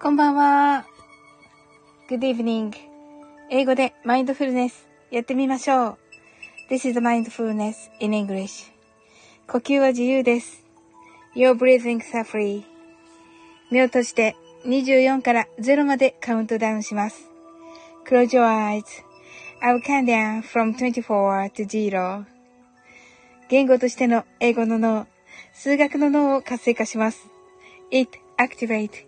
こんばんは。Good evening. 英語でマインドフルネスやってみましょう。This is mindfulness in English. 呼吸は自由です。You're breathing are free. 目を閉じて24から0までカウントダウンします。Close your eyes. I'll count down from 24 to 0. 言語としての英語の脳、数学の脳を活性化します。It activate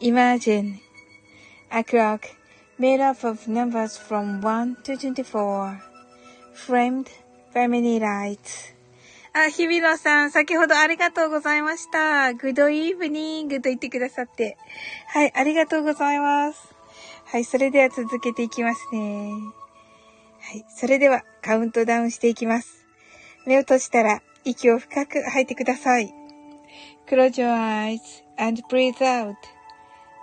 Imagine a clock made up of numbers from 1 to 24 framed by many lights あ、日比野さん、先ほどありがとうございました。Good evening と言ってくださって。はい、ありがとうございます。はい、それでは続けていきますね。はい、それではカウントダウンしていきます。目を閉じたら息を深く吐いてください。Close your eyes and breathe out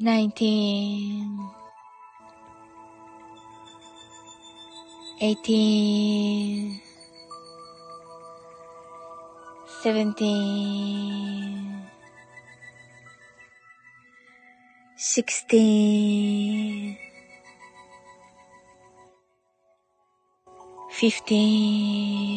Nineteen. Eighteen. Seventeen. Sixteen. Fifteen.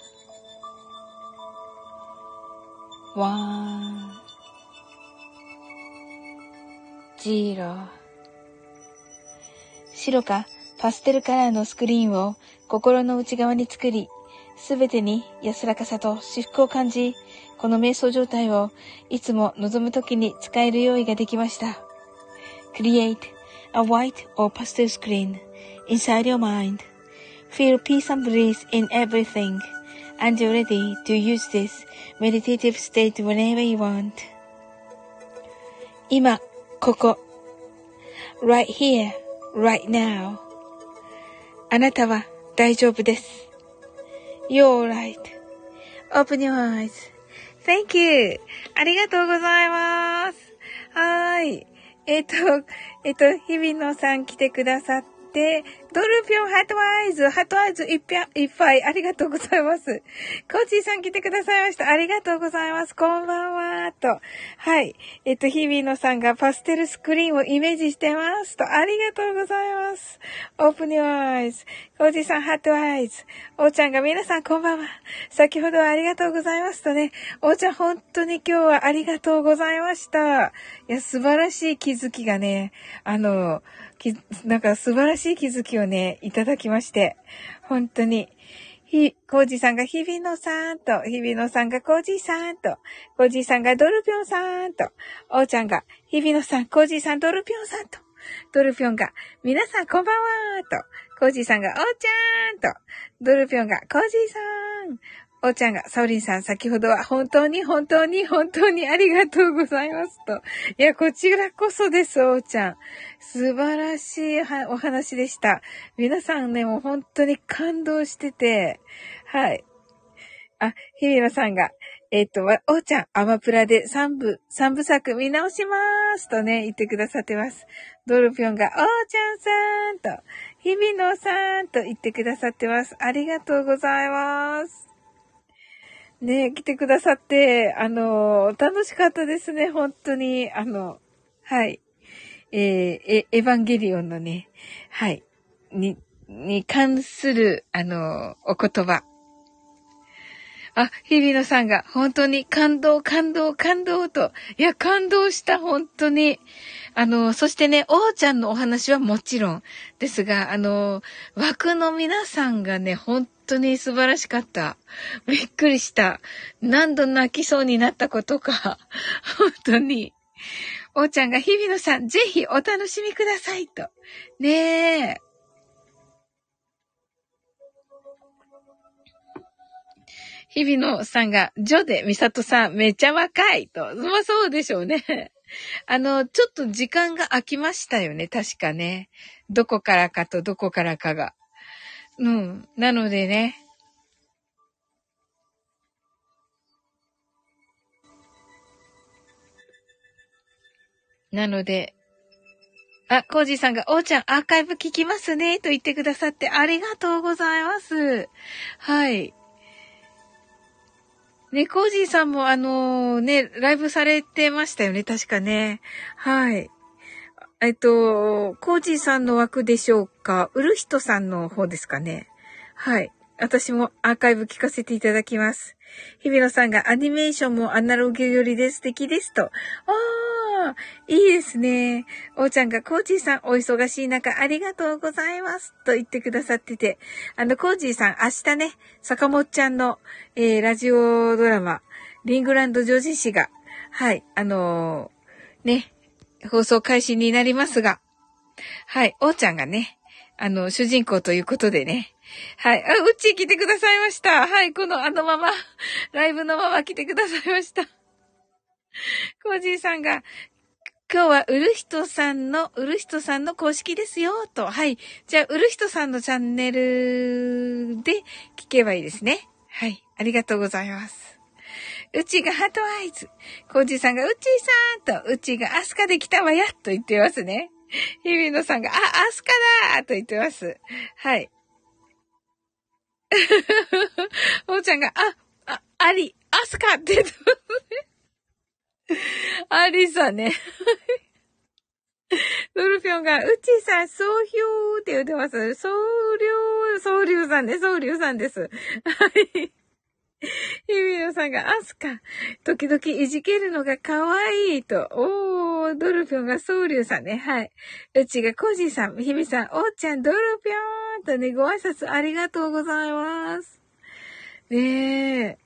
one, zero 白かパステルカラーのスクリーンを心の内側に作り、すべてに安らかさと至福を感じ、この瞑想状態をいつも望むときに使える用意ができました。Create a white or pastel screen inside your mind Feel peace and bliss in everything, and you're ready to use this meditative state whenever you want. 今、ここ。right here, right now. あなたは大丈夫です。You're right.Open your eyes.Thank you. ありがとうございます。はーい。えっ、ー、と、えっ、ー、と、日々野さん来てくださって、ドルピョンハートアイズ、ハートアイズいっぱいいっぱいありがとうございます。コーチーさん来てくださいました。ありがとうございます。こんばんは。と。はい。えっと、日々野さんがパステルスクリーンをイメージしてます。と。ありがとうございます。Open your eyes. コーチーさんハートアイズ。おーちゃんが皆さんこんばんは。先ほどはありがとうございますとね。おーちゃん本当に今日はありがとうございました。いや、素晴らしい気づきがね、あの、き、なんか素晴らしい気づきをね、いただきまして、本当に。ひ、コージさんが日比野さんと、日比野さんがコージさんと、コージさんがドルピョンさんと、おーちゃんが日比野さん、コージさん、ドルピョンさんと、ドルピョンが、皆さんこんばんはと、コージさんが、おーちゃんと、ドルピョンが、コージさん、おーちゃんが、サオリンさん、先ほどは本当に本当に本当にありがとうございますと。いや、こちらこそです、おーちゃん。素晴らしいお話でした。皆さんね、もう本当に感動してて、はい。あ、ひびまさんが、えっ、と、おーちゃん、アマプラで3部、3部作見直しまーすとね、言ってくださってます。ドルピョンが、おーちゃんさんと、日比野さんと言ってくださってます。ありがとうございます。ね、来てくださって、あの、楽しかったですね、本当に。あの、はい。えー、エエヴァンゲリオンのね、はい。に、に関する、あの、お言葉。あ、日比野さんが本当に感動、感動、感動と。いや、感動した、本当に。あの、そしてね、おーちゃんのお話はもちろんですが、あの、枠の皆さんがね、本当に素晴らしかった。びっくりした。何度泣きそうになったことか。本当に。おーちゃんが日比野さん、ぜひお楽しみくださいと。ねえ。日比野さんが、ジョで、ミサトさん、めちゃ若いと。まあそうでしょうね。あの、ちょっと時間が空きましたよね、確かね。どこからかとどこからかが。うん。なのでね。なので、あ、コージーさんが、おーちゃんアーカイブ聞きますね、と言ってくださってありがとうございます。はい。ね、コージーさんもあのー、ね、ライブされてましたよね、確かね。はい。えっと、コージーさんの枠でしょうかウルヒトさんの方ですかね。はい。私もアーカイブ聞かせていただきます。日比野さんがアニメーションもアナログよりで素敵ですと。ああ、いいですね。おーちゃんがコージーさんお忙しい中ありがとうございます。と言ってくださってて。あの、コージーさん明日ね、坂本ちゃんの、えー、ラジオドラマ、リングランド女子誌が、はい、あのー、ね、放送開始になりますが、はい、おーちゃんがね、あの、主人公ということでね、はい。あ、うっちー来てくださいました。はい。このあのまま、ライブのまま来てくださいました。コージーさんが、今日はうるひとさんの、うるひとさんの公式ですよ、と。はい。じゃあ、うるひとさんのチャンネルで聞けばいいですね。はい。ありがとうございます。うちがハートアイズ。コージーさんがうちーさんと、うちがアスカで来たわや、と言ってますね。日比野さんが、あ、アスカだと言ってます。はい。おーちゃんが、あ、あ、あり、アスカって言ってますね。ありさね。ドルフィョンが、うちさん、総評って言ってます。総量、総流さんね、総流さんです。はい。ヒビノさんが、アスカ、時々いじけるのが可愛いと。おー、ドルフィョンがソウリュウさんね。はい。うちがコジーさん、ヒビさん、おーちゃん、ドルフィョンとね、ご挨拶ありがとうございます。ねえ。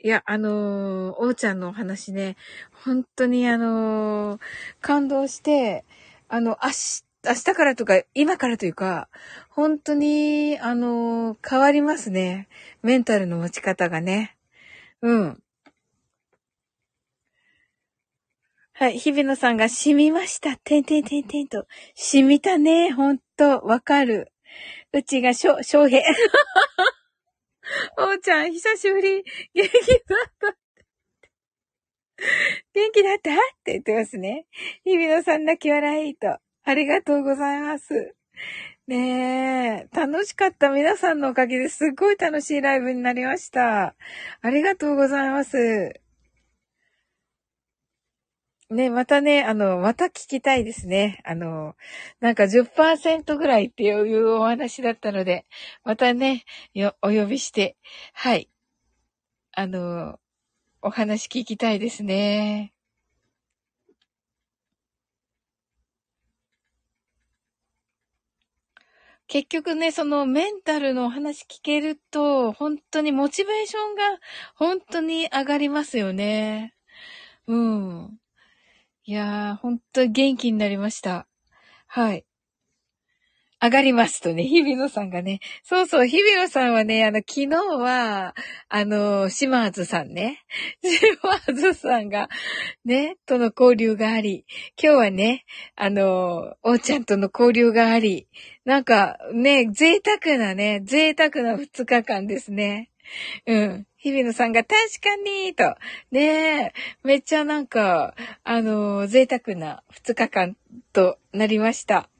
いや、あのー、おーちゃんのお話ね、本当にあのー、感動して、あの、明日、明日からとか、今からというか、本当に、あの、変わりますね。メンタルの持ち方がね。うん。はい、日比野さんが染みました。てんてんてんてんと。染みたね。ほんと、わかる。うちがしょ、翔平。おうちゃん、久しぶり。元気だった。元気だったって言ってますね。日比野さん泣き笑いと。ありがとうございます。ねえ、楽しかった。皆さんのおかげですっごい楽しいライブになりました。ありがとうございます。ね、またね、あの、また聞きたいですね。あの、なんか10%ぐらいっていうお話だったので、またね、お呼びして、はい。あの、お話聞きたいですね。結局ね、そのメンタルのお話聞けると、本当にモチベーションが本当に上がりますよね。うん。いやー、本当に元気になりました。はい。上がりますとね、日比野さんがね。そうそう、日比野さんはね、あの、昨日は、あの、島津さんね。島津さんが、ね、との交流があり、今日はね、あの、おーちゃんとの交流があり、なんか、ね、贅沢なね、贅沢な二日間ですね。うん。日比野さんが確かに、と。ね、めっちゃなんか、あの、贅沢な二日間となりました。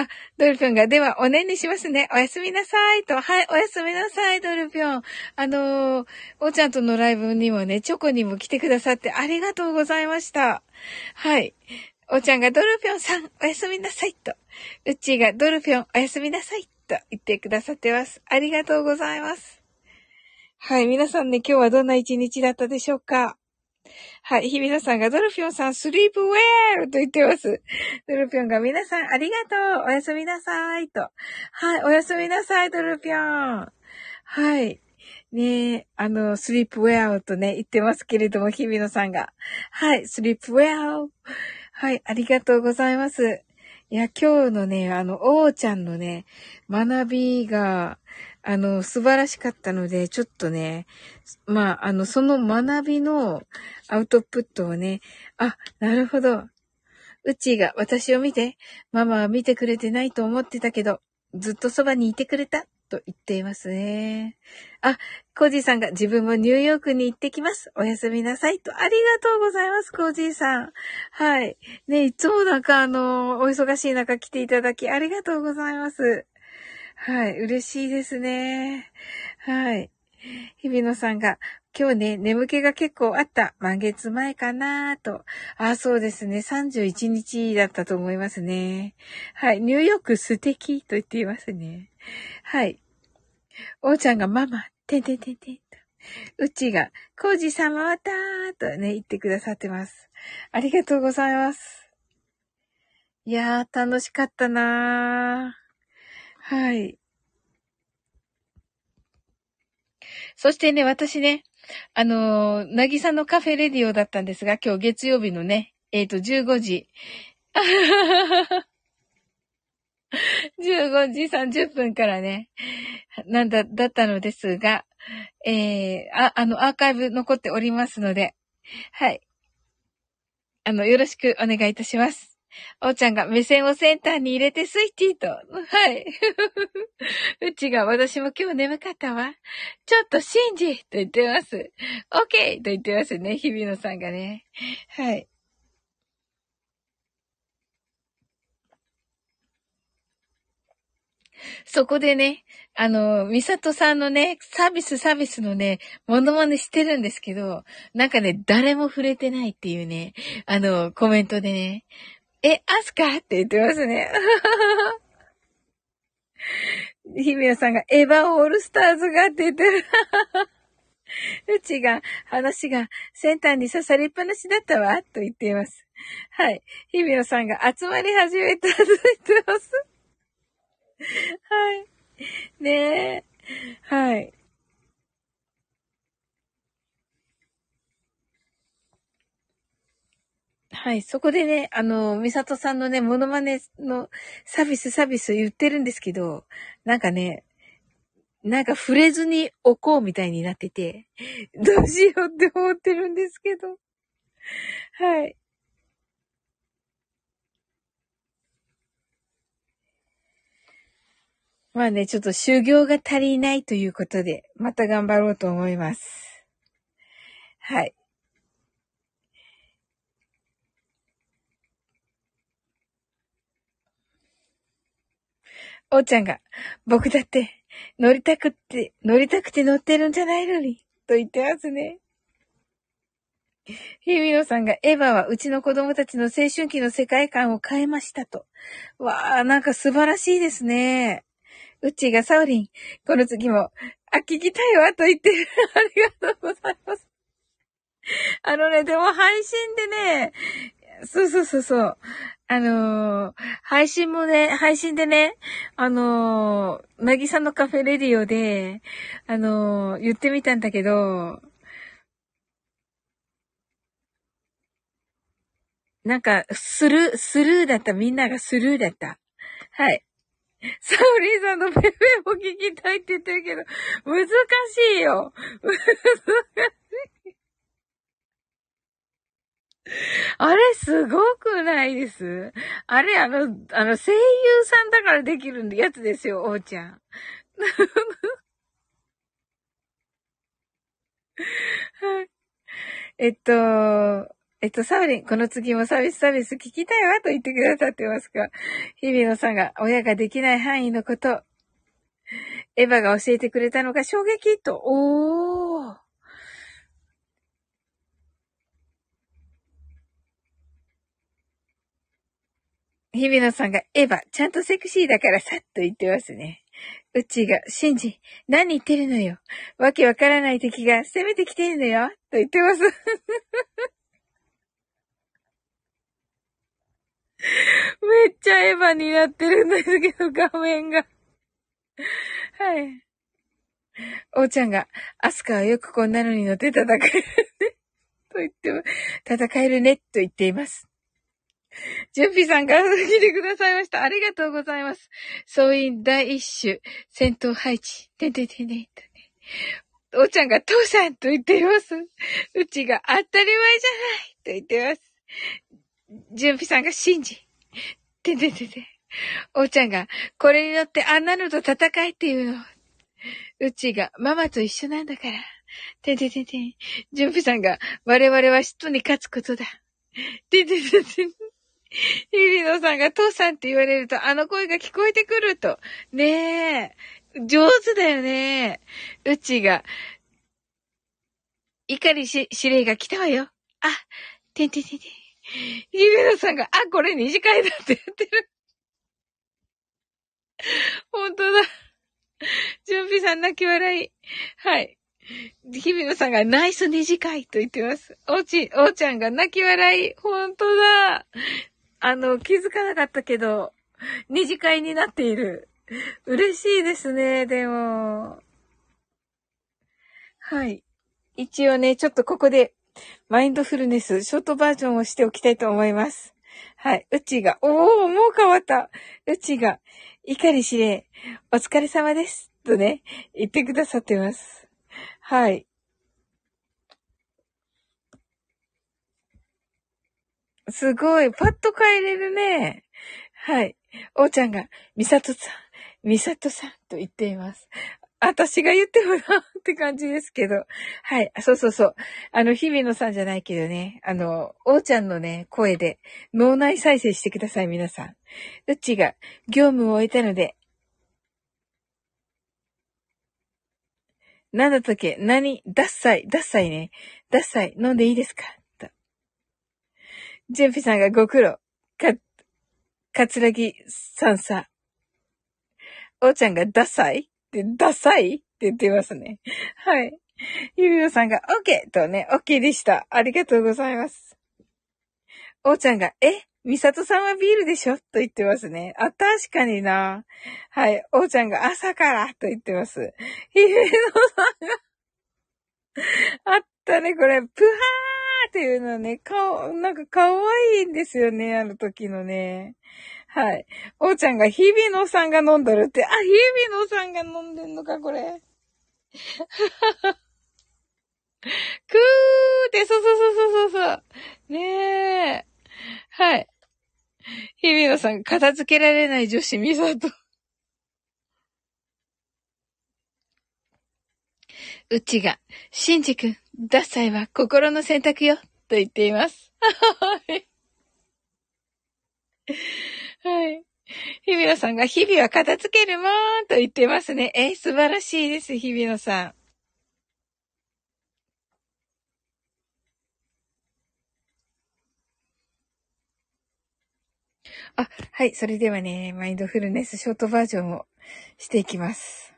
あ、ドルピョンが、では、おねんにしますね。おやすみなさい。と。はい、おやすみなさい、ドルピョン。あのー、おちゃんとのライブにもね、チョコにも来てくださってありがとうございました。はい。おちゃんが、ドルピョンさん、おやすみなさい。と。うっちーが、ドルピョン、おやすみなさい。と言ってくださってます。ありがとうございます。はい、皆さんね、今日はどんな一日だったでしょうか？はい。日比野さんがドルフィオンさん、スリープウェルと言ってます。ドルフィオンが皆さんありがとうおやすみなさいと。はい。おやすみなさい、ドルフィオン。はい。ねえ、あの、スリープウェアとね、言ってますけれども、日比野さんが。はい。スリープウェア。はい。ありがとうございます。いや、今日のね、あの、おーちゃんのね、学びが、あの、素晴らしかったので、ちょっとね、まあ、あの、その学びのアウトプットをね、あ、なるほど。うちが私を見て、ママは見てくれてないと思ってたけど、ずっとそばにいてくれた、と言っていますね。あ、コージーさんが自分もニューヨークに行ってきます。おやすみなさい。と、ありがとうございます、コージーさん。はい。ね、いつもなんかあの、お忙しい中来ていただきありがとうございます。はい、嬉しいですね。はい。日比野さんが、今日ね、眠気が結構あった。満月前かなと。あ、そうですね。31日だったと思いますね。はい。ニューヨーク素敵と言っていますね。はい。おーちゃんがママ、てんてんてんてんと。うちが、コージさん回ったーとね、言ってくださってます。ありがとうございます。いやー、楽しかったなー。はい。そしてね、私ね、あのー、なぎさのカフェレディオだったんですが、今日月曜日のね、えっ、ー、と、15時。15時30分からね、なんだ、だったのですが、えー、あ、あの、アーカイブ残っておりますので、はい。あの、よろしくお願いいたします。おーちゃんが目線をセンターに入れてスイッチーと。はい。うちが私も今日眠かったわ。ちょっと信じと言ってます。オッケーと言ってますね。日比野さんがね。はい。そこでね、あの、ミサトさんのね、サービスサービスのね、モノマネしてるんですけど、なんかね、誰も触れてないっていうね、あの、コメントでね、え、アスカ？って言ってますね。ひみやさんが、エヴァオールスターズがって言ってる。うちが、話がセンターに刺さりっぱなしだったわ、と言っています。はい。ひみやさんが集まり始めたと言ってます。はい。ねえ。はい。はい。そこでね、あの、ミサトさんのね、モノマネのサービスサービス言ってるんですけど、なんかね、なんか触れずに置こうみたいになってて、どうしようって思ってるんですけど。はい。まあね、ちょっと修行が足りないということで、また頑張ろうと思います。はい。おーちゃんが、僕だって、乗りたくって、乗りたくて乗ってるんじゃないのに、と言ってますね。ひみのさんが、エヴァはうちの子供たちの青春期の世界観を変えましたと。わあ、なんか素晴らしいですね。うちがサウリン、この次も、あ、聞きたいわと言ってる。ありがとうございます。あのね、でも配信でね、そうそうそうそう。あのー、配信もね、配信でね、あのー、なぎさのカフェレディオで、あのー、言ってみたんだけど、なんか、スルー、スルーだった。みんながスルーだった。はい。サウリーさんのペペも聞きたいって言ってるけど、難しいよ。難しい。あれ、すごくないです？あれ、あの、あの、声優さんだからできるやつですよ、おうちゃん。はい。えっと、えっと、サウリン、この次もサービスサービス聞きたいわと言ってくださってますか？日比野さんが親ができない範囲のこと、エヴァが教えてくれたのが衝撃と、おー。日比野さんがエヴァ、ちゃんとセクシーだからさっと言ってますね。うちが、シンジ、何言ってるのよ。わけわからない敵が攻めてきてるのよ。と言ってます。めっちゃエヴァになってるんですけど、画面が。はい。おーちゃんが、アスカはよくこんなのに乗って戦えるね。と言っても、戦えるね、と言っています。ジュンピさんが来てくださいました。ありがとうございます。総員第一種、戦闘配置。てんてんてんてんとね。おーちゃんが父さんと言っています。うちが当たり前じゃないと言ってます。ジュンピさんが信じ。てんてんてんてん。おーちゃんが、これに乗ってあんなのと戦いっていうの。うちが、ママと一緒なんだから。てんてんてんてん。ジュンピさんが、我々は嫉妬に勝つことだ。てんてんてんてん。日比野さんが父さんって言われると、あの声が聞こえてくると。ねえ。上手だよね。うちが、怒りし、指令が来たわよ。あ、てんてんてんてん。日比野さんが、あ、これ二次会だって言ってる。本当だ。準備さん泣き笑い。はい。日比野さんがナイス二次会と言ってます。おうち、おうちゃんが泣き笑い。本当だ。あの、気づかなかったけど、二次会になっている。嬉しいですね、でも。はい。一応ね、ちょっとここで、マインドフルネス、ショートバージョンをしておきたいと思います。はい。うちが、おー、もう変わった。うちが、怒り司令、お疲れ様です。とね、言ってくださってます。はい。すごい。パッと帰れるね。はい。おーちゃんが、みさとさん、みさとさんと言っています。私が言ってもなって感じですけど。はい。そうそうそう。あの、日比野さんじゃないけどね。あの、おーちゃんのね、声で脳内再生してください、皆さん。うちが業務を終えたので、なんだったっけ？何？ダッサイ、ダッサイね。ダッサイ、飲んでいいですか？ジュンピさんがご苦労。か、かつらぎさんさ。おーちゃんがダサイってダサい？って言ってますね。はい。ゆびのさんが OK! とね、OK でした。ありがとうございます。おーちゃんが、え？みさとさんはビールでしょ？と言ってますね。あ、確かにな。はい。おーちゃんが朝から？と言ってます。ひびのさんがあったね、これ。プハーっていうのね、顔、なんか可愛いんですよね、あの時のね。はい。おーちゃんが日比野さんが飲んどるって、あ、日比野さんが飲んでんのか、これ。くーって、そうそうそうそうそう。ねえ。はい。日比野さん片付けられない女子ミサト。うちが、シンジ君、ダッサイは心の選択よ、と言っています。はい。日比野さんが日々は片付けるもんと言ってますね。え素晴らしいです、日比野さん。あ、はい。それではね、マインドフルネスショートバージョンをしていきます。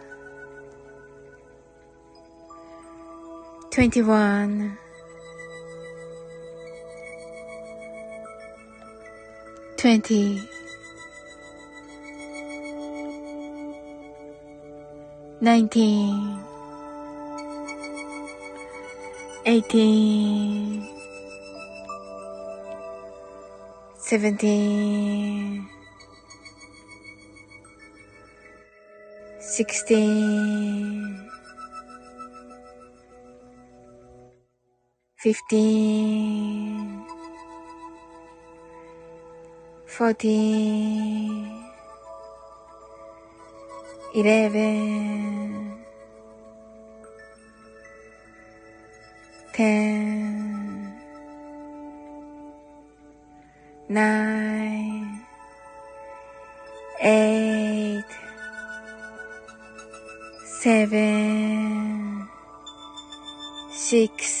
21 20 19 18 17 16 15 14 11 10 9 8 7 6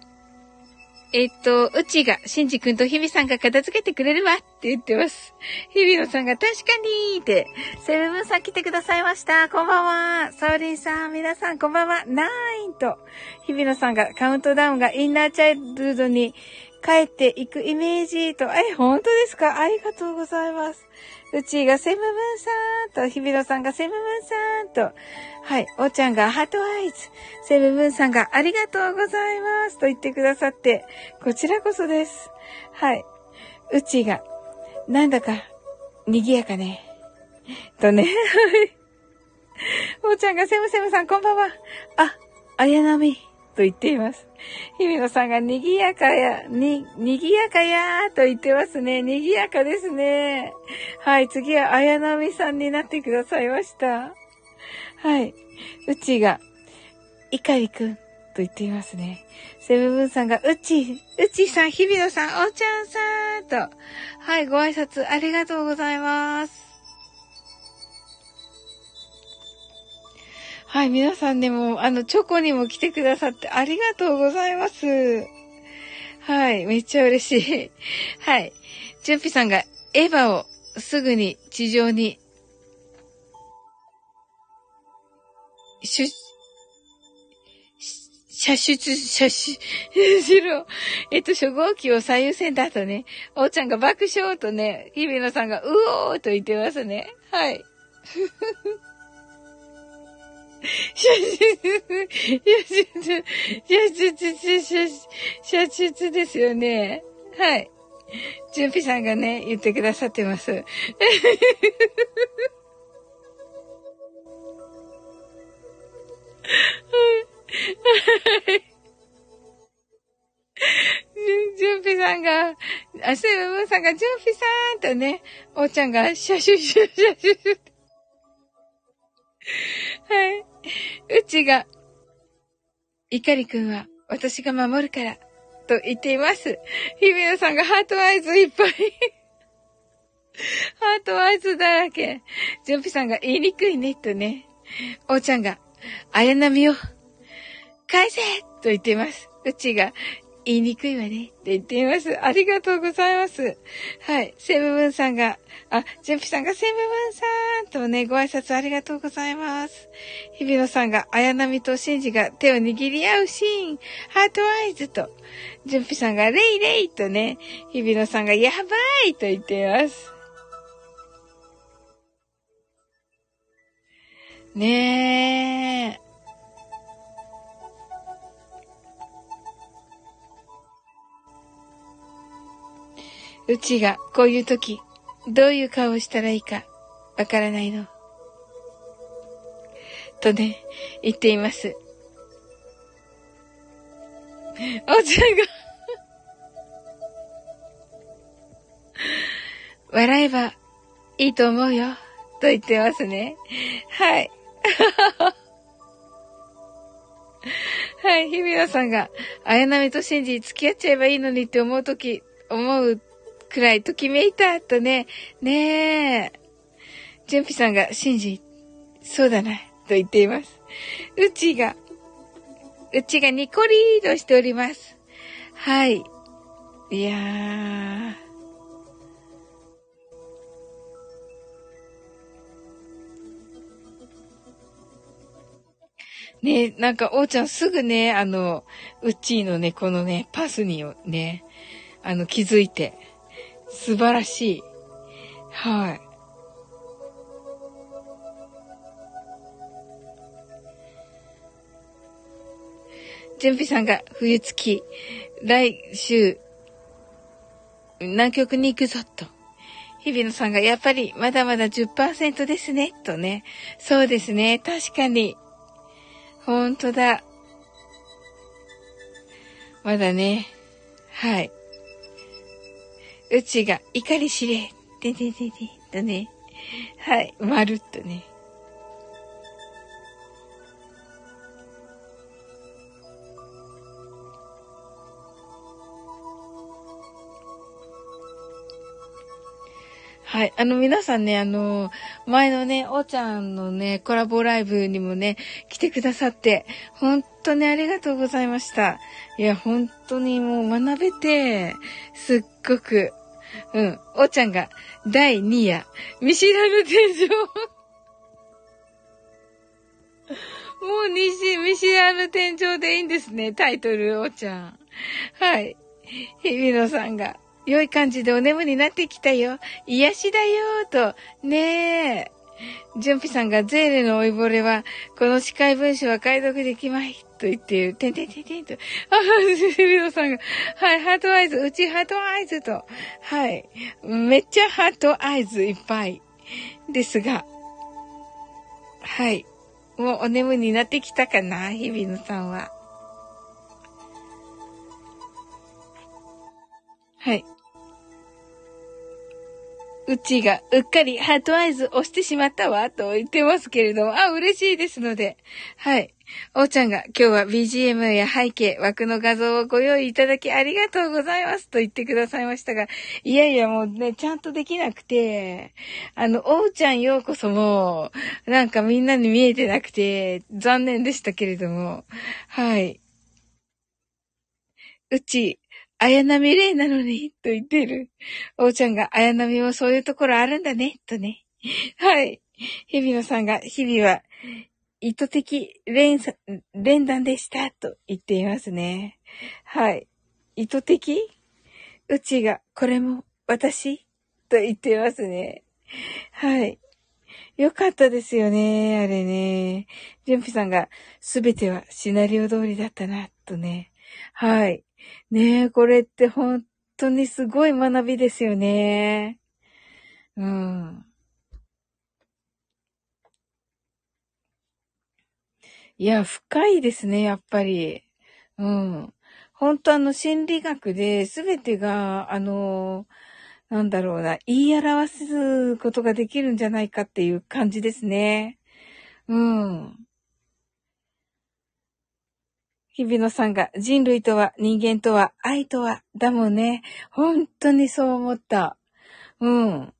えっと、うちが、しんじくんとひびさんが片付けてくれるわって言ってます。ひびのさんが確かにーって、セブンさん来てくださいました。こんばんは。サオリンさん、皆さんこんばんは。ナインと、ひびのさんがカウントダウンがインナーチャイルドに帰っていくイメージと、え、本当ですか？ありがとうございます。うちがセムブンさんと、ひびろさんがセムブンさんと、はい、おちゃんがハートアイズ、セムブンさんがありがとうございますと言ってくださって、こちらこそです。はい。うちが、なんだか、賑やかね。とね、はい。おちゃんがセムセムさんこんばんは。あ、綾波。と言っています。ひみのさんが賑やかや、に、賑やかやーと言ってますね。賑やかですね。はい、次は綾波さんになってくださいました。はい。うちが、いかりくんと言っていますね。セブブンさんが、うち、うちさん、ひびのさん、おちゃんさんと、はい、ご挨拶ありがとうございます。はい、皆さんでもう、あの、チョコにも来てくださってありがとうございます。はい、めっちゃ嬉しい。はい。チュンピさんがエヴァをすぐに地上に、しゅ、射出、射出、しろ。えっと、初号機を最優先だとね、おーちゃんが爆笑とね、日比野さんがうおーと言ってますね。はい。射出、写実、写実、写実ですよね。はい。準ピさんがね、言ってくださってます。はい。ジュンピさんが、あ、セブンさんが、ジュンピさんとね、おうちゃんが、シャシュシュシャシュシュってはい。うちが、いかりくんは私が守るから、と言っています。日比野さんが heart eyes いっぱい。 heart eyes だらけ。ジョンピさんが言いにくいね、とね。おーちゃんが、綾波を、返せと言っています。うちが、言いにくいわねって言っています。ありがとうございます。はい。セブブンさんが、あ、ジュンピさんがセブブンさんとね、ご挨拶ありがとうございます。日比野さんが、綾波とシンジが手を握り合うシーン、ハートアイズと、ジュンピさんがレイレイとね、日比野さんがやばいと言っています。ねえうちがこういう時、どういう顔をしたらいいか、わからないの。とね、言っています。おちゃんが笑えばいいと思うよ、と言ってますね。はい。はい、日比野さんが、綾波と信じ付き合っちゃえばいいのにって思うとき、思うくらいときめいた、とね、ねえ。ジュンピさんが、シンジ、そうだな、と言っています。うちが、うちがニコリードしております。はい。いやー。ねなんか、おーちゃんすぐね、あの、うちのね、このね、パスにね、あの、気づいて、素晴らしい。はい。準備さんが冬月、来週、南極に行くぞ、と。日比野さんがやっぱりまだまだ10%ですね、とね。そうですね、確かに。ほんとだ。まだね。はい。うちが怒り知れ。でででで、とね。はい、まるっとね。はい。あの、皆さんね、あの、前のね、おーちゃんのね、コラボライブにもね、来てくださって、本当にありがとうございました。いや、本当にもう学べて、すっごくうん。おちゃんが、第2夜、見知らぬ天井。もう西、見知らぬ天井でいいんですね、タイトル、おちゃん。はい。日比野さんが、良い感じでお眠になってきたよ。癒しだよ、と。ねえ。ジュンピさんがゼーレの老いぼれは、この死海文書は解読できまい。と言っている。てんてんてんてんと。あ、セビロさんが、はい、 heart eyes、うち heart eyes と。はい。めっちゃ heart eyes いっぱい。ですが、はい。もうお眠になってきたかな、日比野さんは。はい。うちがうっかりハートアイズ押してしまったわ、と言ってますけれども、あ、嬉しいですので。はい。おーちゃんが今日は BGM や背景、枠の画像をご用意いただきありがとうございますと言ってくださいましたが、いやいやもうね、ちゃんとできなくて、あの、おーちゃんようこそも、なんかみんなに見えてなくて、残念でしたけれども、はい。うち、綾波レイなのに、と言ってる。おーちゃんが、綾波もそういうところあるんだね、とね。はい。日比野さんが、日々は、意図的連連弾でした、と言っていますね。はい。意図的？うちが、これも、私？と言っていますね。はい。よかったですよね、あれね。ジュンピさんが、すべてはシナリオ通りだったな、とね。はい。ねえ、これって本当にすごい学びですよね。うん。いや、深いですね、やっぱり。うん。本当あの、心理学で全てが、あの、なんだろうな、言い表すことができるんじゃないかっていう感じですね。うん。日比野さんが人類とは人間とは愛とはだもんね。本当にそう思った。うん。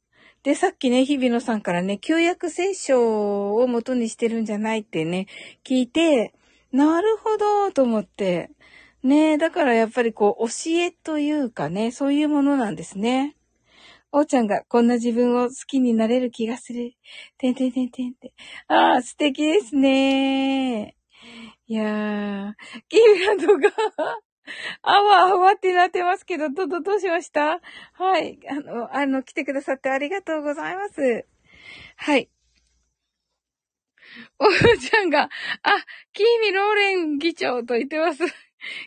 で、さっきね、日比野さんからね、旧約聖書を元にしてるんじゃないってね、聞いて、なるほど、と思って。ねだからやっぱりこう、教えというかね、そういうものなんですね。おーちゃんがこんな自分を好きになれる気がする。てんてんてんてんって。ああ、素敵ですね。いやー、キーランドがあわあわってなってますけど、ど、ど、どうしました？はい。あの、あの、来てくださってありがとうございます。はい。おうちゃんが、あ、キーミローレン議長と言ってます。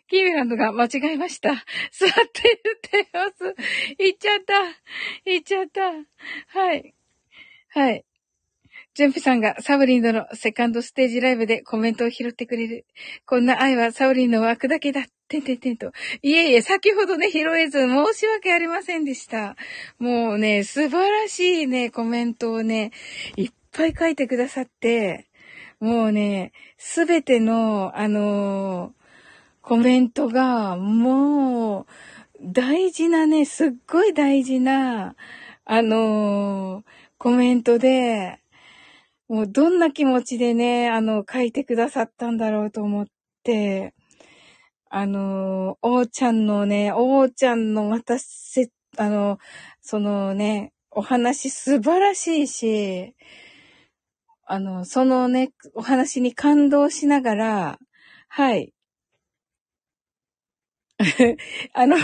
キーミランドが間違えました。座って言ってます。言っちゃった。言っちゃった。はい。はい。ジュンピさんがサブリンドのセカンドステージライブでコメントを拾ってくれる。こんな愛はサブリンの枠だけだ。てんてんてんと。いえいえ、先ほどね、拾えず申し訳ありませんでした。もうね、素晴らしいね、コメントをね、いっぱい書いてくださって、もうね、すべての、あのー、コメントが、もう、大事なね、すっごい大事な、あのー、コメントで、もうどんな気持ちでね、あの、書いてくださったんだろうと思って、あの、おーちゃんのね、おーちゃんの私、あの、そのね、お話素晴らしいし、あの、そのね、お話に感動しながら、はい。あの、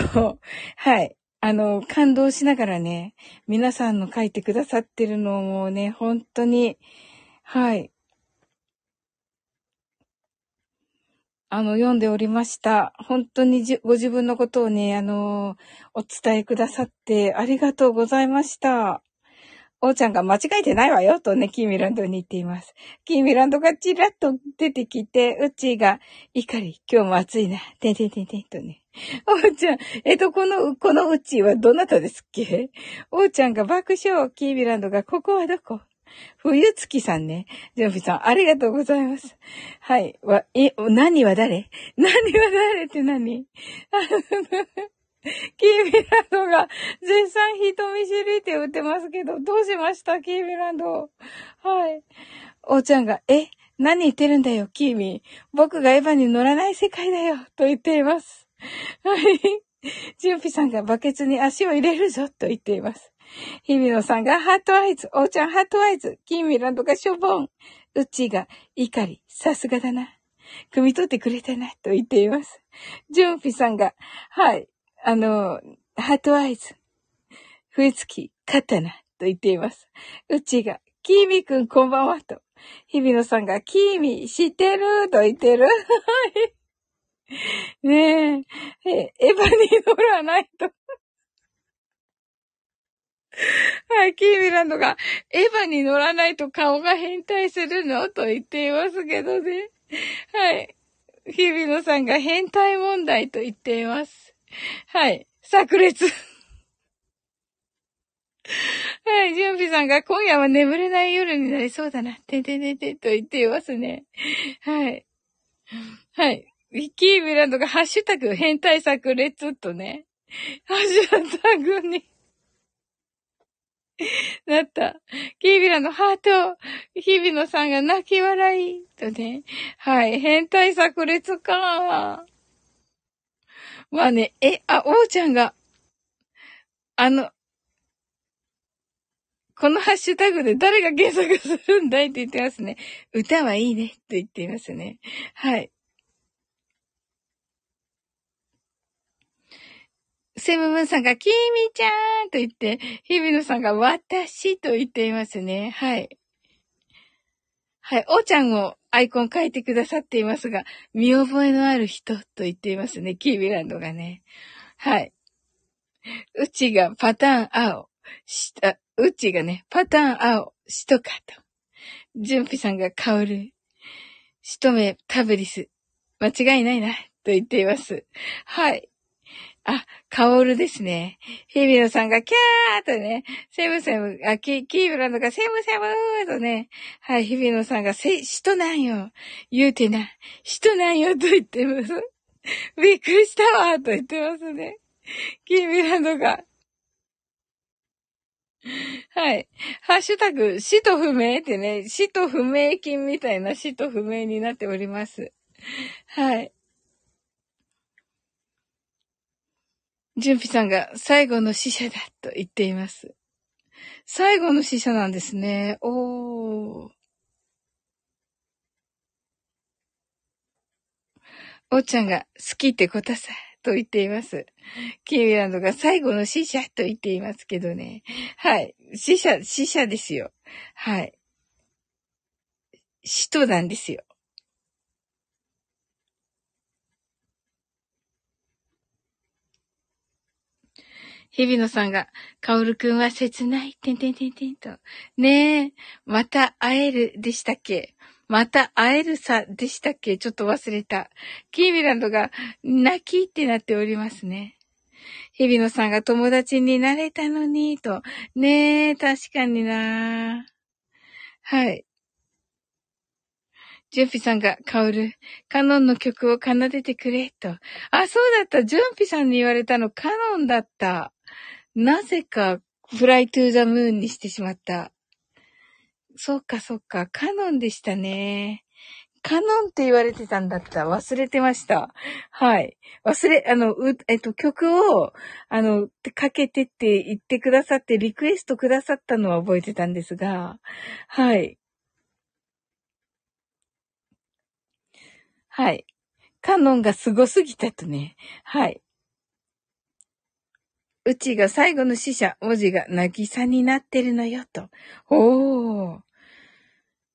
はい。あの、感動しながらね、皆さんの書いてくださってるのもね、本当に、はい。あの、読んでおりました。本当にじご自分のことをね、あの、お伝えくださってありがとうございました。おーちゃんが間違えてないわよ、とね、キーミランドに言っています。キーミランドがチラッと出てきて、うちが、怒り、今日も暑いな、てんてんてんてんとね。おーちゃん、えっと、この、このうちはどなたですっけ？おーちゃんが爆笑、キーミランドが、ここはどこ？冬月さんね。ジョンフィさん、ありがとうございます。はい。わ、え、何は誰？何は誰って何？キーミランドが絶賛人見知りって言ってますけど、どうしました？キーミランド。はい。おーちゃんが、え、何言ってるんだよ、キーミ。僕がエヴァに乗らない世界だよ、と言っています。はい。ジュンピさんがバケツに足を入れるぞ、と言っています。日比野さんが heart eyes、おーちゃん heart eyes、キーミランドがしょぼん、うちが怒り、さすがだな。汲み取ってくれたな、と言っています。ジュンピさんが、はい、あの、ハートアイズ、笛つき、勝ったな、と言っています。うちが、キーミくんこんばんは、と。日比野さんが、キーミ知ってる、と言ってる。はい。ねえ、え、エヴァに乗らないと。はい、キーミランドが、エヴァに乗らないと顔が変態するのと言っていますけどね。はい。日比野さんが変態問題と言っています。はい。炸裂。はい、準備さんが今夜は眠れない夜になりそうだな。ててててと言っていますね。はい。はい。ウィキーミランドがハッシュタグ変態炸裂とね。ハッシュタグに なった。キービラのハート、日比野さんが泣き笑い。とね。はい。変態炸裂か。まあね、え、あ、おうちゃんが、あの、このハッシュタグで誰が検索するんだいって言ってますね。歌はいいねって言っていますね。はい。セムムンさんが、キミちゃんと言って、日比野さんが、私と言っていますね。はい。はい。おーちゃんをアイコン書いてくださっていますが、見覚えのある人と言っていますね。キービランドがね。はい。うちがパターン青。した、うちがね、パターン青。しとかと。ジュンピさんが香る。しとめタブリス。間違いないな。と言っています。はい。あ、カオルですね。日比野さんがキャーとね、セムセム、あ、キキーブランドがセムセムーとね、はい、日比野さんがせ、人なんよ。言うてな、人なんよと言ってます。びっくりしたわと言ってますね。キーブランドが。はい。ハッシュタグ、死と不明ってね、死と不明金みたいな死と不明になっております。はい。純ピさんが最後の死者だと言っています。最後の死者なんですね。おー。おっちゃんが好きってことさ、と言っています。キーランドが最後の死者と言っていますけどね。はい。死者、死者ですよ。はい。死となんですよ。日比野さんが、カオルくんは切ない、てんてんてんてんと。ねえ、また会えるでしたっけ？また会えるさでしたっけ？ちょっと忘れた。キーミランドが泣きってなっておりますね。日比野さんが友達になれたのに、と。ねえ、確かになはい。ジュンピさんが、カオル、カノンの曲を奏でてくれ、と。あ、そうだった。ジュンピさんに言われたのカノンだった。なぜか、フライトゥーザムーンにしてしまった。そっかそっか、カノンでしたね。カノンって言われてたんだった。忘れてました。はい。忘れ、あの、う、えっと、曲を、あの、かけてって言ってくださって、リクエストくださったのは覚えてたんですが、はい。はい。カノンがすごすぎたとね。はい。うちが最後の死者、文字がなぎさになってるのよ、と。おー。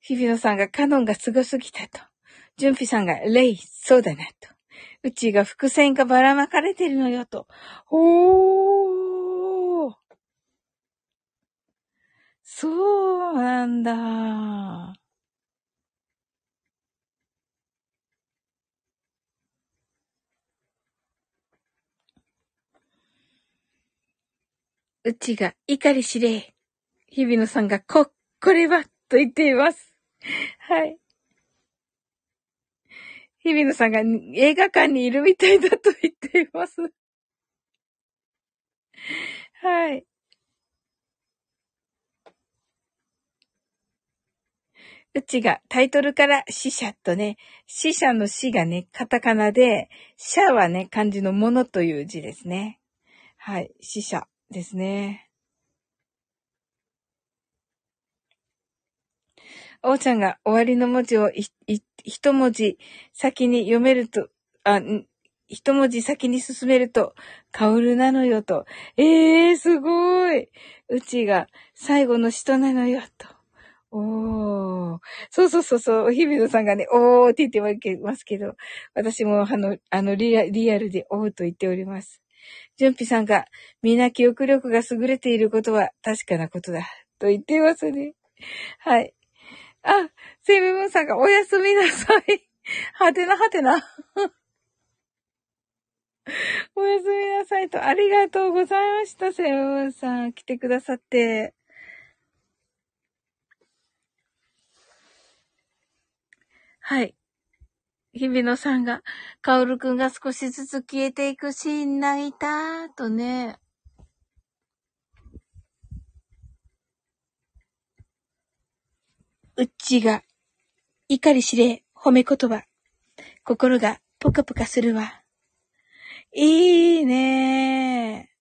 日比野さんがカノンがすごすぎたと。純ピさんがレイ、そうだな、と。うちが伏線がばらまかれてるのよ、と。おー。そうなんだ。うちが、怒りしれ。日比野さんが、こ、これは、と言っています。はい。日比野さんが映画館にいるみたいだと言っています。はい。うちがタイトルから死者とね、死者の死がね、カタカナで、者はね、漢字のものという字ですね。はい、死者。ですね。おうちゃんが終わりの文字を一文字先に読めると、あ、一文字先に進めると、カオルなのよと。ええー、すごい。うちが最後の人なのよと。おー。そうそうそうそう。日比野さんがね、おーって言ってますけど、私もあの、あのリア、リアルでおーと言っております。純ピさんが、みんな記憶力が優れていることは確かなことだ。と言っていますね。はい。あ、セブブンさんがおやすみなさい。はてなはてな。おやすみなさいと、ありがとうございました、セブブンさん。来てくださって。はい。日比野さんが、カオルくんが少しずつ消えていくシーン泣いたとね。うちが、怒りしれ、褒め言葉。心がポカポカするわ。いいねー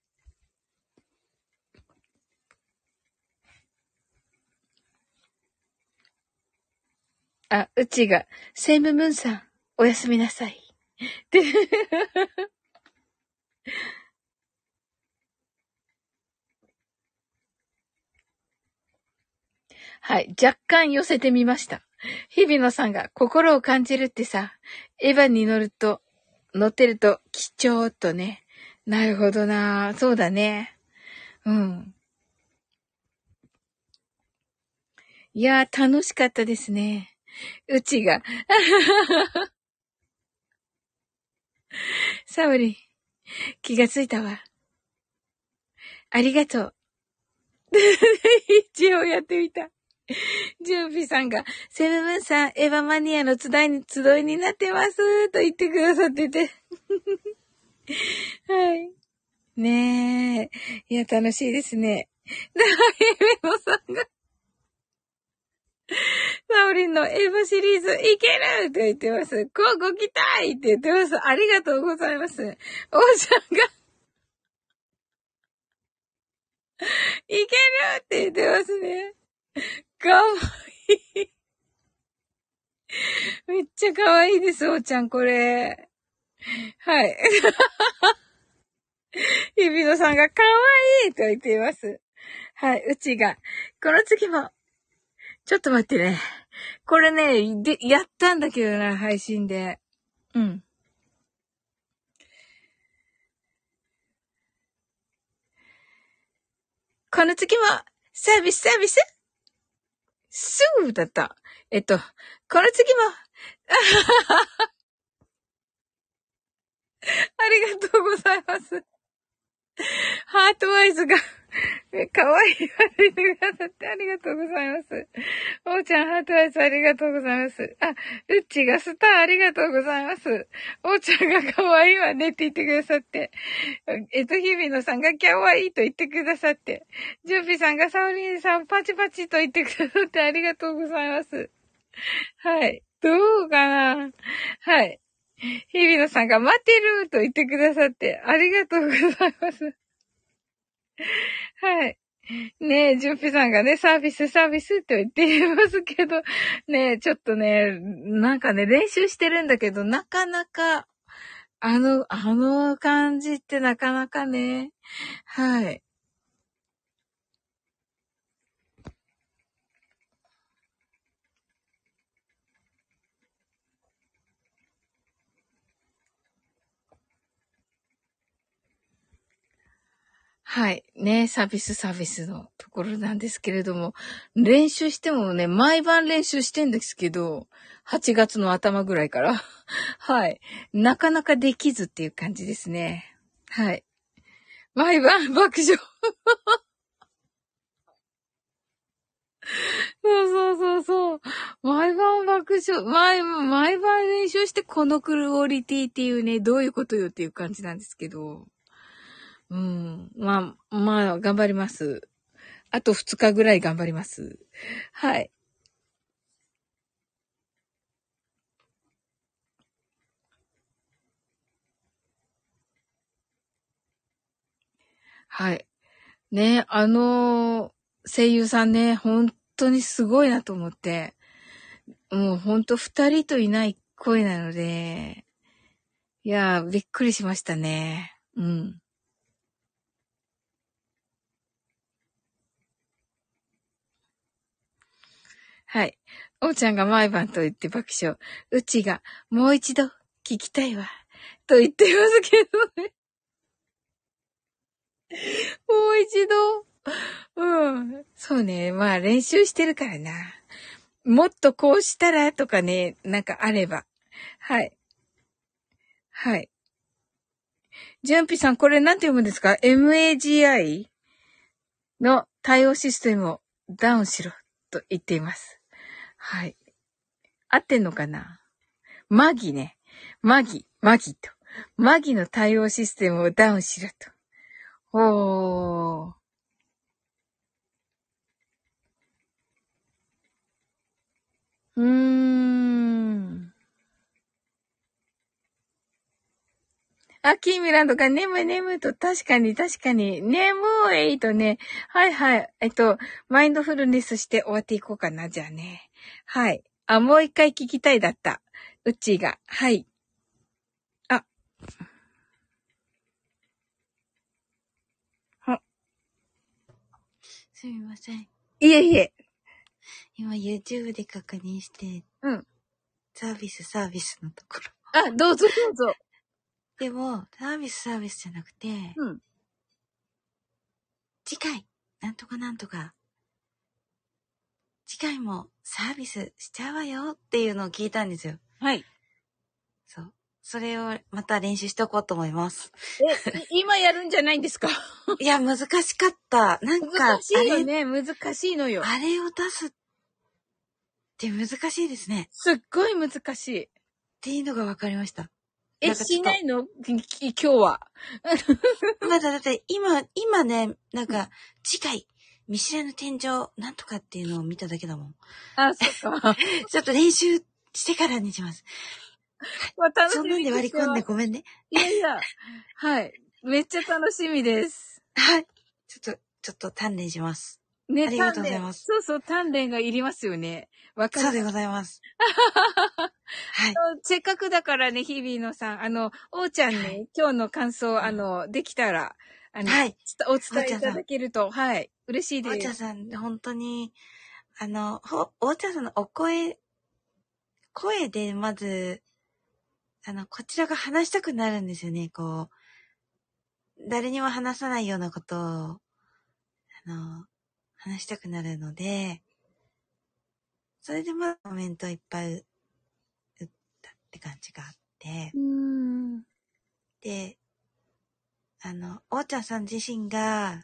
あ、うちが、セイムムーンさん。おやすみなさい。ではい。若干寄せてみました。日比野さんが心を感じるってさ、エヴァに乗ると、乗ってると貴重とね。なるほどなそうだね。うん。いやー、楽しかったですね。うちが。サウリン。気がついたわ。ありがとう。一応やってみた。ジュンピさんが、セブブンさん、エヴァマニアの集いに、集いになってます、と言ってくださってて。はい。ねえ。いや、楽しいですね。だヘメモさんが、サオリンのエヴァシリーズいけるって言ってます。こうご期待って言ってます。ありがとうございます。おーちゃんが いけるって言ってますね。かわいい。めっちゃかわいいです、おーちゃん、これ。はい。日比野さんがかわいいと言っています。はい、うちが。この次も、ちょっと待ってね。これね、で、やったんだけどな、配信で。うん。この次も、サービスサービス？すぐだった。えっと、この次も、ありがとうございます。ハートアイズが かわいい言われてくださってありがとうございます。おーちゃん、ハートアイズありがとうございます。あ、うっちがスターありがとうございます。おーちゃんがかわいいわねって言ってくださって。えっと、日比野さんがキャワイイと言ってくださって。ジュンピさんがサオリンさんパチパチと言ってくださってありがとうございます。はい。どうかな？はい。日比野さんが待ってると言ってくださって、ありがとうございます。はい。ねえ、ジュンピさんがね、サービス、サービスって言っていますけど、ねえ、ちょっとね、なんかね、練習してるんだけど、なかなか、あの、あの感じってなかなかね、はい。はい。ね、サービスサービスのところなんですけれども、練習してもね、毎晩練習してんですけど、8月の頭ぐらいから。はい。なかなかできずっていう感じですね。はい。毎晩爆笑。そうそうそうそう。毎晩爆笑。毎、毎晩練習してこのクオリティっていうね、どういうことよっていう感じなんですけど。うん。まあ、まあ、頑張ります。あと2日ぐらい頑張ります。はい。はい。ね、あの声優さんね、本当にすごいなと思って。もう本当二人といない声なので、いやびっくりしましたね。うん。はい。おうちゃんが毎晩と言って爆笑。うちがもう一度聞きたいわ。と言ってますけどね。もう一度。うん。そうね。まあ練習してるからな。もっとこうしたらとかね、なんかあれば。はい。はい。ジャンピさん、これなんて読むんですか ?MAGI の対応システムをダウンしろと言っています。はい。合ってんのかな？マギね。マギ、マギと。マギの対応システムをダウンしろと。おー。うーん。あ、キーミランドが眠い眠いと、確かに確かに、眠いとね、はいはい。えっと、マインドフルネスして終わっていこうかな、じゃあね。はい。あ、もう一回聞きたいだった。うちが。はい。あ。は。すみません。いえいえ。今 YouTube で確認して。うん。サービスサービスのところ。あ、どうぞどうぞ。でも、サービスサービスじゃなくて、うん。次回、なんとかなんとか、次回もサービスしちゃうわよっていうのを聞いたんですよ。はい。そう。それをまた練習しておこうと思います。え、い 今やるんじゃないんですか？いや、難しかった。なんか、難しいよあれ、ね。難しいのよ。あれを出すって難しいですね。すっごい難しい。っていうのが分かりました。え、しないの？き今日は。まだだって今、今ね、なんか、次回、見知らぬ天井、なんとかっていうのを見ただけだもん。あ、そっか。ちょっと練習してからにします。まあ、楽しみそんなんで割り込んでで。ごめんね。いやいや。はい。めっちゃ楽しみです。はい。ちょっと、ちょっと鍛錬します。ね、ありがとうございますそうそう、鍛錬がいりますよね。わかる。そうでございます。はい。せっかくだからね、日々のさん、あの、おーちゃんはね、今日の感想、あの、できたら、あの、はい。ちょっとお伝えいただけると、はい。嬉しいです。ちゃんさん、本当に、あの、ほ、おーちゃんさんのお声、声でまず、あの、こちらが話したくなるんですよね、こう。誰にも話さないようなことを、あの、話したくなるので、それでまあコメントいっぱい打ったって感じがあって。で、あの、おーちゃんさん自身が、あ、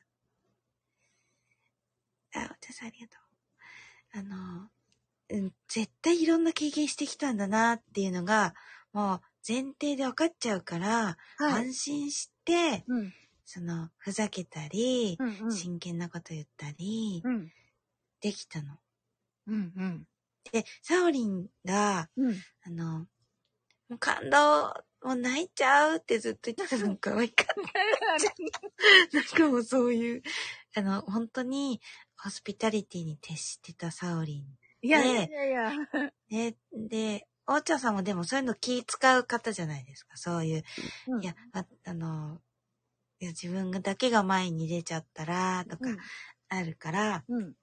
おーちゃんさんありがとう。あの、うん、絶対いろんな経験してきたんだなっていうのが、もう前提で分かっちゃうから、はい。安心して、うん。その、ふざけたり、うんうん。真剣なこと言ったり、うん。できたの。うんうん。で、サオリンが、うん。あの、もう感動、もう泣いちゃうってずっと言ってたの可愛かった。なんかもうそういう、あの、本当に、ホスピタリティに徹してたサオリいやいねやいやいや。ン。で、で、おーちゃんさんもでもそういうの気使う方じゃないですか。そういう、うんいや、ああの、いや自分だけが前に出ちゃったら、とかあるから、うん。うん。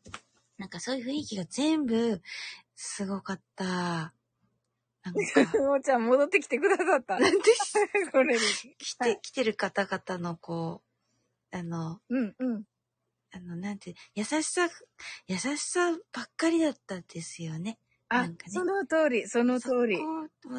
なんかそういう雰囲気が全部、すごかった。なんか、おーちゃん戻ってきてくださった。なんで？これに。来て、はい来てる方々のこう、あの、うんうん。あの、なんて、優しさ、優しさばっかりだったんですよね。なあねその通り、その通り。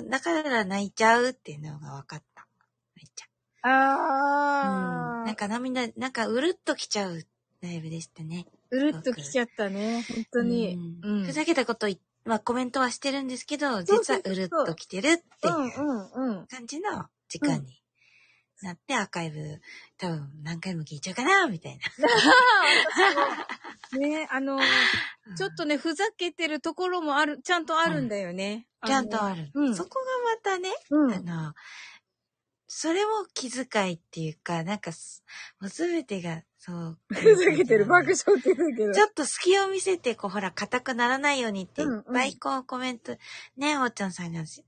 だから泣いちゃうっていうのが分かった。めっちゃ。うん。あー。なんか涙、なんかうるっときちゃうライブでしたね。うるっときちゃったね。本当に。ううんん。ふざけたことい、まあコメントはしてるんですけど、実はうるっときてるっていううんうんうん。感じの時間になってアーカイブ多分何回も聞いちゃうかなみたいな。ね、あの、ちょっとね、ふざけてるところもある、ちゃんとあるんだよね。ちゃんとある。うんそこがまたね、うん。あの、それも気遣いっていうか、なんかす、もうすべてが、そう。ふざけてる、爆笑って言うけど。ちょっと隙を見せて、こう、ほら、硬くならないようにって、いうんうんっぱいこう、コメント、ね、おっちゃんさんがし、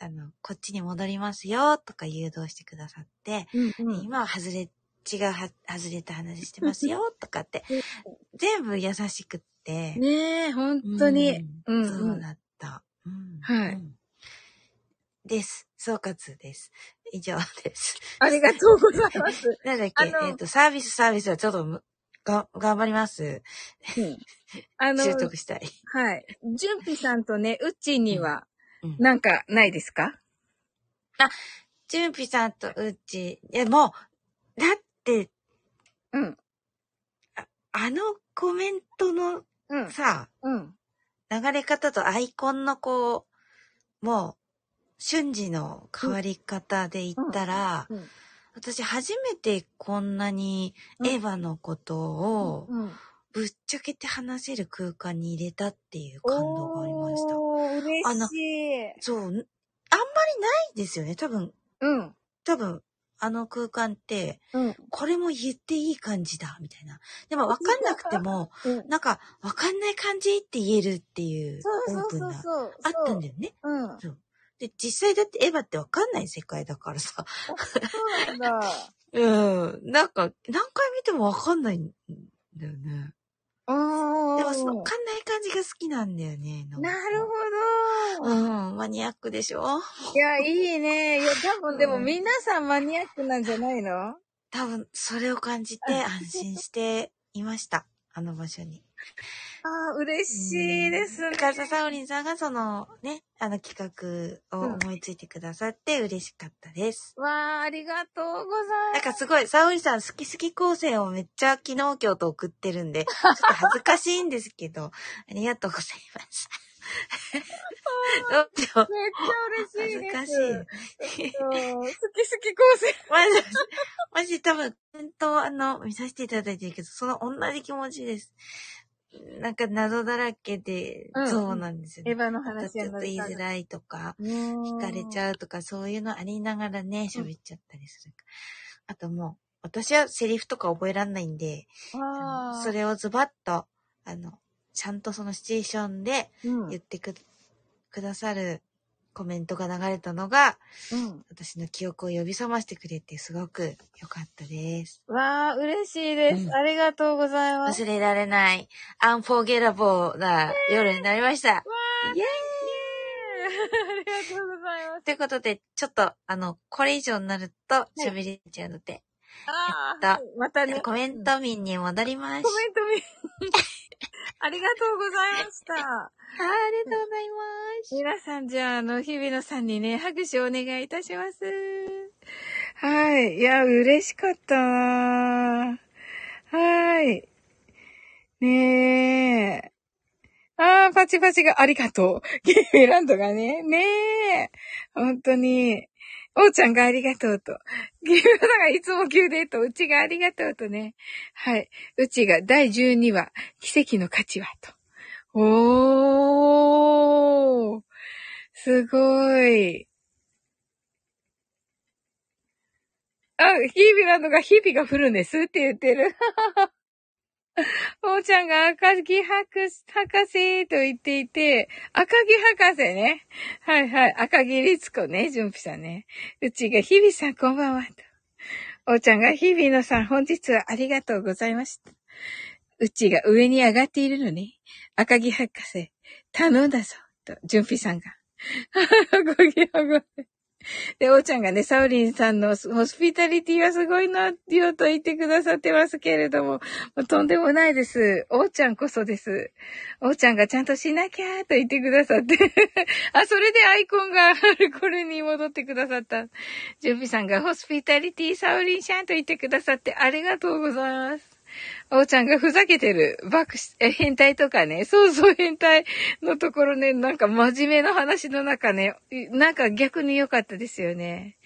あの、こっちに戻りますよ、とか誘導してくださって、うんうん。今は外れ、違うは、外れた話してますよ、とかって うん、全部優しくって、ねえ、本当に。うんそううん。だった。うんはいうんです。総括です。以上です。ありがとうございます。なんだっけ？えっ、と、サービスサービスはちょっとむ、が、頑張ります。あの、習得したい。はい。ジュンピさんとね、ウッチーにはうん、なんかないですか？ジュンピさんとうち、いや、もう、だって、うん。あのコメントのうん。さ、うん。流れ方とアイコンのこう、もう、瞬時の変わり方で言ったら、うんうん私初めてこんなにエヴァのことをうん。ぶっちゃけて話せる空間に入れたっていう感動がありました。嬉しい。そう、んあんまりないですよね。多分、うん。多分、あの空間って、うん。これも言っていい感じだ、みたいな。でも分かんなくても、うん。なんか、分かんない感じって言えるっていうそうオーそうプンな、そうそう。あったんだよね。うん。で、実際だってエヴァって分かんない世界だからさ。そうなんだ。うん。なんか、何回見ても分かんないんだよね。でもその分かんない感じが好きなんだよね。なるほど。うん、マニアックでしょ？いや、いいね。いや、多分でも皆さんマニアックなんじゃないの？多分、それを感じて安心していました。あの場所に。ああ、嬉しいですね。かささおりんさんがそのね、あの企画を思いついてくださって嬉しかったです。わあ、ありがとうございます。なんかすごい、さおりさん好き好き構成をめっちゃ昨日今日と送ってるんで、ちょっと恥ずかしいんですけど、ありがとうございます。どうしようめっちゃ嬉しいです。恥ずかしい。うん好き好き構成。マジ、マジ多分、コメントあの、見させていただいてるけど、その同じ気持ちです。なんか謎だらけで、うんそうなんですよね。エヴァの話ちょっと言いづらいとか、聞惹かれちゃうとか、そういうのありながらね、喋っちゃったりするから。あともう、私はセリフとか覚えらんないんで、う。ああ。それをズバッと、あの、ちゃんとそのシチュエーションでうん。言ってく、くださるコメントが流れたのが、うん。私の記憶を呼び覚ましてくれてすごく良かったです。わあ、嬉しいです、うんありがとうございます。忘れられない、アンフォーゲラボーな夜になりました。イエーイありがとうございます。ということで、ちょっと、あの、これ以上になるとい喋れちゃうので、あやっあ、またね。コメント民に戻ります。コメント見、ありがとうございました。あありがとうございます。皆さん、じゃあ、あの、日比野さんにね、拍手をお願いいたします。はい。いや、嬉しかったなはい。ねえ。あー、パチパチがありがとう。ゲームランドがね。ねえ。本当に。おーちゃんがありがとうと。ゲームランドがいつも急でと。うちがありがとうとね。はい。うちが第12話、奇跡の価値はと。おー。すごい。あ、ヒービランドが日々が降るんですって言ってる。おーちゃんが赤木博士、博士と言っていて、赤木博士ね。はいはい。赤木律子ね。純ピさんね。うちが日々さんこんばんはと。おーちゃんが日々のさん本日はありがとうございました。うちが上に上がっているのね。赤木博士、頼んだぞ。と、純ピさんが。ごぎやごで、おーちゃんがね、サウリンさんのホスピタリティはすごいな、よと言ってくださってますけれども、もとんでもないです。おーちゃんこそです。おーちゃんがちゃんとしなきゃと言ってくださって。あ、それでアイコンがこれに戻ってくださった。ジュンピさんがホスピタリティサウリンシャンと言ってくださってありがとうございます。おーちゃんがふざけてる。爆し、え、変態とかね。そうそう変態のところね、なんか真面目な話の中ね、なんか逆に良かったですよね。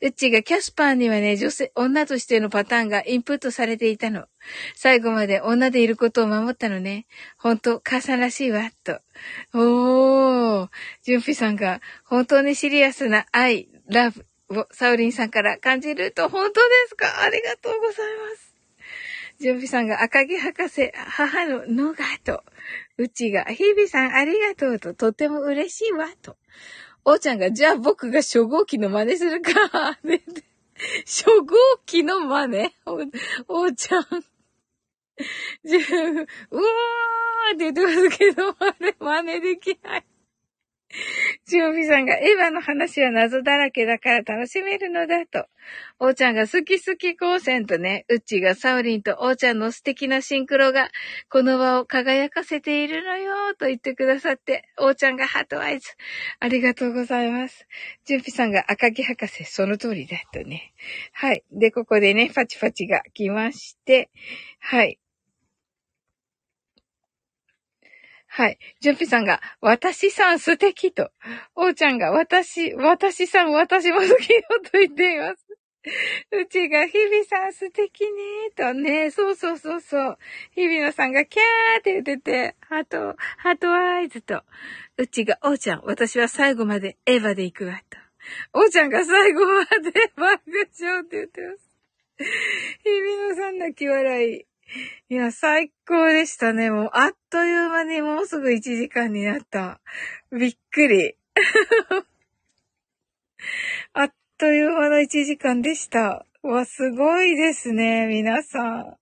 うちがキャスパーにはね、女性、女としてのパターンがインプットされていたの。最後まで女でいることを守ったのね。ほんと、母さんらしいわ、と。おー、ジュンピさんが本当にシリアスな愛、ラブをサウリンさんから感じると本当ですか？ありがとうございます。ジュンピさんが赤木博士、母のノガと。うちが、日々さんありがとうと、とても嬉しいわ、と。おーちゃんが、じゃあ僕が初号機の真似するか。で 初号機の真似？お、おーちゃん。じゃあ、うわーって言ってますけど、あれ真似できない。ジュンピさんが、エヴァの話は謎だらけだから楽しめるのだと。おーちゃんが好き好き光線とね、うっちがサウリンとおーちゃんの素敵なシンクロが、この場を輝かせているのよ、と言ってくださって、おーちゃんがハートアイズ。ありがとうございます。ジュンピさんが赤木博士、その通りだとね。はい。で、ここでね、パチパチが来まして、はい。はい。ジュンピさんが、私さん素敵と。おーちゃんが、私、私さん、私も好きよと言っています。うちが、日々さん素敵ねとね、そうそうそうそう。日々のさんが、キャーって言ってて、ハート、ハートアイズと。うちが、おーちゃん、私は最後までエヴァで行くわと。おーちゃんが最後まで爆笑って言ってます。日々のさん泣き笑い。いや、最高でしたね。もう、あっという間にもうすぐ1時間になった。びっくり。あっという間の1時間でした。わ、すごいですね、皆さん。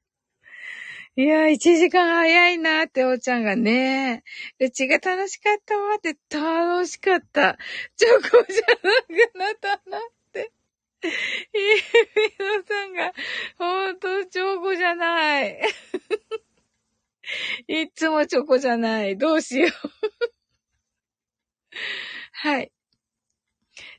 いや、1時間早いなって、おーちゃんがね。うちが楽しかったわって、楽しかった。チョコじゃなくなったなって。ひびのさんが、ほんと、チョコじゃない。いつもチョコじゃない。どうしよう。はい。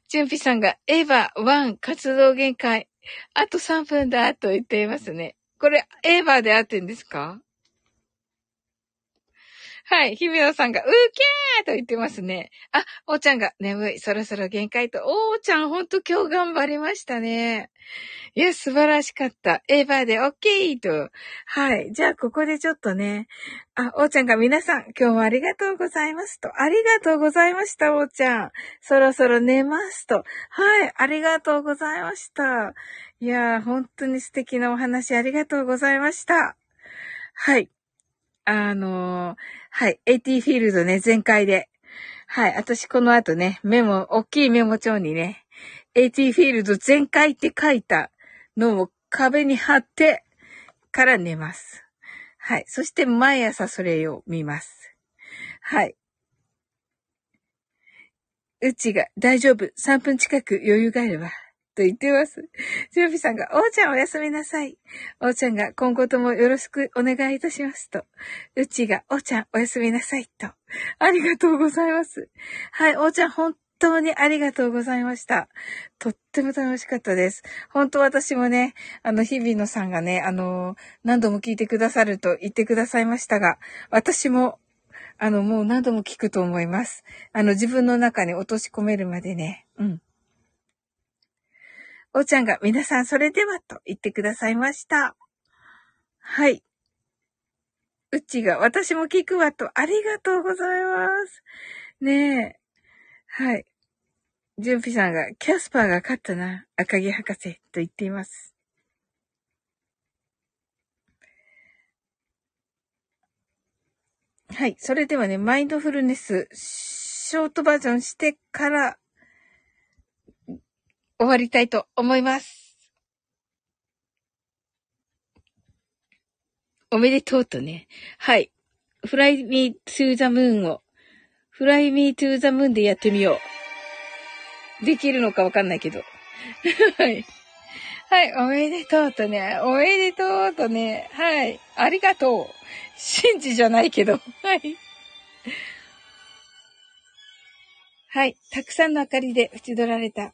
準備さんが、エヴァ1活動限界。あと3分だと言っていますね。これ、エヴァで合ってんですかはい。姫野さんが、うけーと言ってますね。あ、おーちゃんが、眠い。そろそろ限界と。おーちゃん、ほんと今日頑張りましたね。いや、素晴らしかった。エヴァでオッケーと。はい。じゃあ、ここでちょっとね。あ、おーちゃんが皆さん、今日もありがとうございますと。ありがとうございました、おーちゃん。そろそろ寝ますと。はい。ありがとうございました。いやー、本当に素敵なお話ありがとうございました。はい。あのー、はい、AT フィールドね、全開で。はい、私この後ね、メモ、大きいメモ帳にね、AT フィールド全開って書いたのを壁に貼ってから寝ます。はい。そして毎朝それを見ます。はい。うちが大丈夫。3分近く余裕があれば。と言ってます。ジョビさんが、おーちゃんおやすみなさい。おーちゃんが、今後ともよろしくお願いいたしますと。うちが、おーちゃんおやすみなさいと。ありがとうございます。はい、おーちゃん本当にありがとうございました。とっても楽しかったです。本当私もね、あの、日々野さんがね、あの、何度も聞いてくださると言ってくださいましたが、私も、あの、もう何度も聞くと思います。あの、自分の中に落とし込めるまでね。うん。おーちゃんが皆さんそれではと言ってくださいました。はい。うちが私も聞くわとありがとうございます。ねえ。はい。ジュンピさんがキャスパーが勝ったな。赤木博士と言っています。はい。それではね、マインドフルネス、ショートバージョンしてから終わりたいと思います。おめでとうとね。はい。fly me to the moon を、fly me to the moon でやってみよう。できるのかわかんないけど。はい。はい、おめでとうとね。おめでとうとね。はい。ありがとう。信じじゃないけど。はい。はい。たくさんの明かりで縁取られた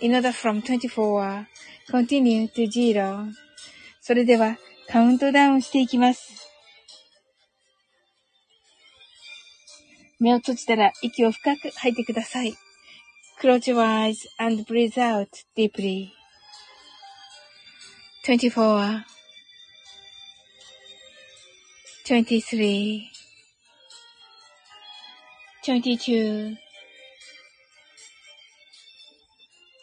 in order from 24 continue to zero それではカウントダウンしていきます。目を閉じたら息を深く吐いてください。Close your eyes and breathe out deeply. 24 23 22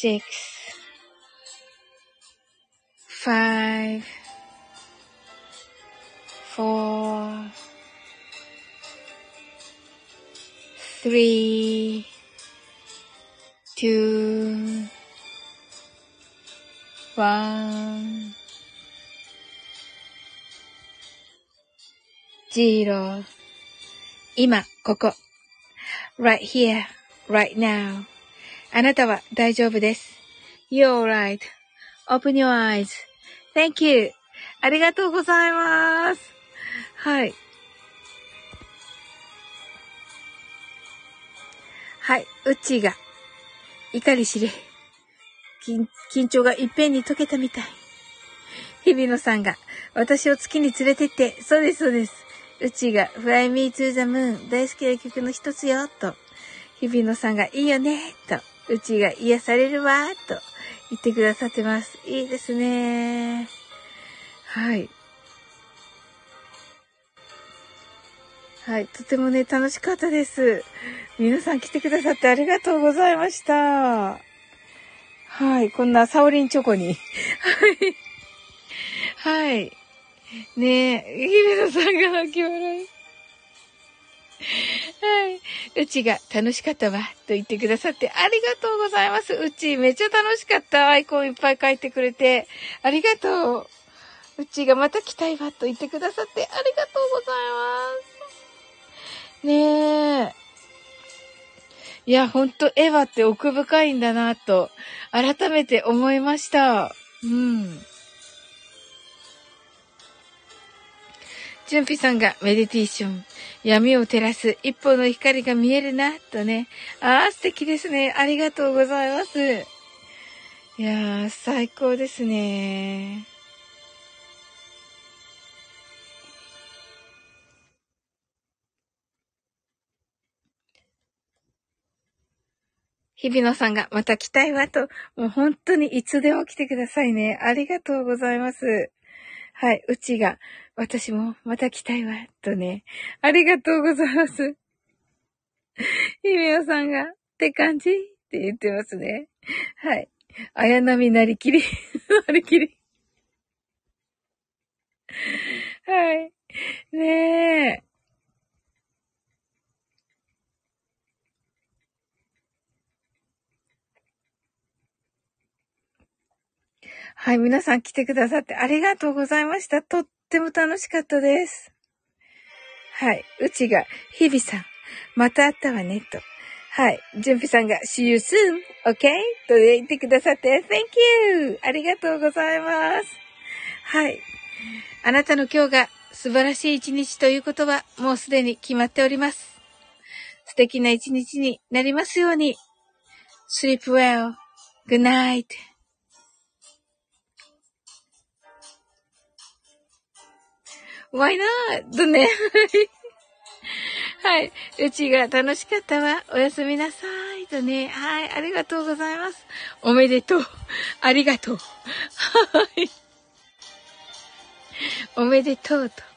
six, five, four, three, two, one, zero 今、ここ。right here, right now. あなたは大丈夫です。You're right.Open your eyes.Thank you. ありがとうございます。はい。はい。うっちーが、怒り知れ。緊緊張がいっぺんに解けたみたい。日比野さんが、私を月に連れてって、そうです、そうです。うちが、Fly Me to the Moon 大好きな曲の一つよ、と。日比野さんが、いいよね、と。うちが、癒されるわ、と。言ってくださってます。いいですね。はい。はい。とてもね、楽しかったです。皆さん来てくださってありがとうございました。はい。こんなサオリンチョコに。はい。はい。ねえ、日比野さんが泣き笑い。はい。うちが楽しかったわ、と言ってくださってありがとうございます。うちめっちゃ楽しかった。アイコンいっぱい書いてくれて。ありがとう。うちがまた来たいわ、と言ってくださってありがとうございます。ねえ。いや、ほんと、エヴァって奥深いんだな、と、改めて思いました。うん。純ピさんがメディテーション。闇を照らす一歩の光が見えるな、とね。ああ、素敵ですね。ありがとうございます。いやー、最高ですね。日比野さんがまた来たいわと、もう本当にいつでも来てくださいね。ありがとうございます。はい、うちが、私もまた来たいわ、とね。ありがとうございます。ひめおさんが、って感じ？って言ってますね。はい。あやなみなりきり。なりきり。はい。ねえ。はい、皆さん来てくださってありがとうございました。とっても楽しかったです。はい、うちが、日々さん、また会ったわね、と。はい、じゅんぴさんが、see you soon, okay? と言ってくださって、thank you! ありがとうございます。はい。あなたの今日が素晴らしい一日ということは、もうすでに決まっております。素敵な一日になりますように。sleep well. good night. Why not? とね。はい。うちが楽しかったわ。おやすみなさい。とね。はい。ありがとうございます。おめでとう。ありがとう。はい。おめでとうと。